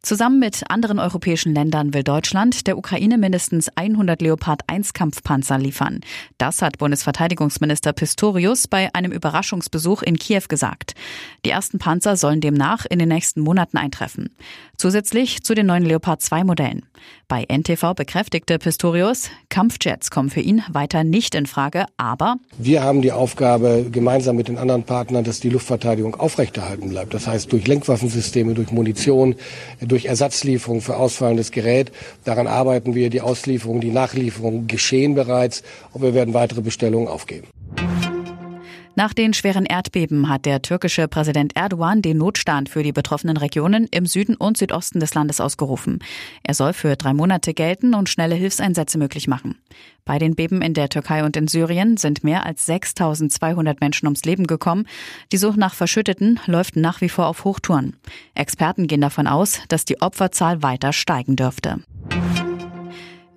Zusammen mit anderen europäischen Ländern will Deutschland der Ukraine mindestens 100 Leopard 1 Kampfpanzer liefern. Das hat Bundesverteidigungsminister Pistorius bei einem Überraschungsbesuch in Kiew gesagt. Die ersten Panzer sollen demnach in den nächsten Monaten eintreffen. Zusätzlich zu den neuen Leopard 2 Modellen. Bei NTV bekräftigte Pistorius, Kampfjets kommen für ihn weiter nicht in Frage, aber wir haben die Aufgabe gemeinsam mit den anderen Partnern, dass die Luftverteidigung aufrechterhalten bleibt. Das heißt durch Lenkwaffensysteme, durch Munition, durch Ersatzlieferung für ausfallendes Gerät. Daran arbeiten wir. Die Auslieferung, die Nachlieferung geschehen bereits und wir werden weitere Bestellungen aufgeben. Nach den schweren Erdbeben hat der türkische Präsident Erdogan den Notstand für die betroffenen Regionen im Süden und Südosten des Landes ausgerufen. Er soll für drei Monate gelten und schnelle Hilfseinsätze möglich machen. Bei den Beben in der Türkei und in Syrien sind mehr als 6200 Menschen ums Leben gekommen. Die Suche nach Verschütteten läuft nach wie vor auf Hochtouren. Experten gehen davon aus, dass die Opferzahl weiter steigen dürfte.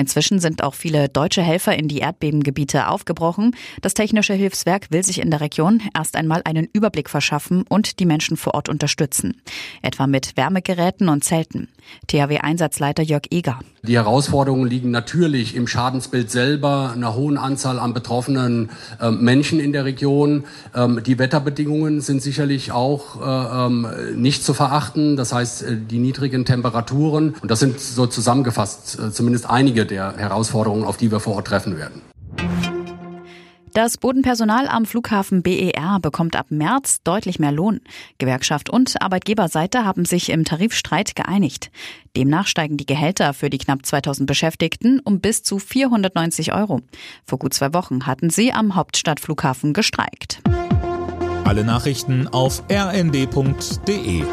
Inzwischen sind auch viele deutsche Helfer in die Erdbebengebiete aufgebrochen. Das Technische Hilfswerk will sich in der Region erst einmal einen Überblick verschaffen und die Menschen vor Ort unterstützen. Etwa mit Wärmegeräten und Zelten. THW-Einsatzleiter Jörg Eger. Die Herausforderungen liegen natürlich im Schadensbild selber, einer hohen Anzahl an betroffenen äh, Menschen in der Region. Ähm, die Wetterbedingungen sind sicherlich auch äh, ähm, nicht zu verachten. Das heißt, äh, die niedrigen Temperaturen. Und das sind so zusammengefasst äh, zumindest einige der Herausforderungen, auf die wir vor Ort treffen werden. Das Bodenpersonal am Flughafen BER bekommt ab März deutlich mehr Lohn. Gewerkschaft und Arbeitgeberseite haben sich im Tarifstreit geeinigt. Demnach steigen die Gehälter für die knapp 2000 Beschäftigten um bis zu 490 Euro. Vor gut zwei Wochen hatten sie am Hauptstadtflughafen gestreikt. Alle Nachrichten auf rnd.de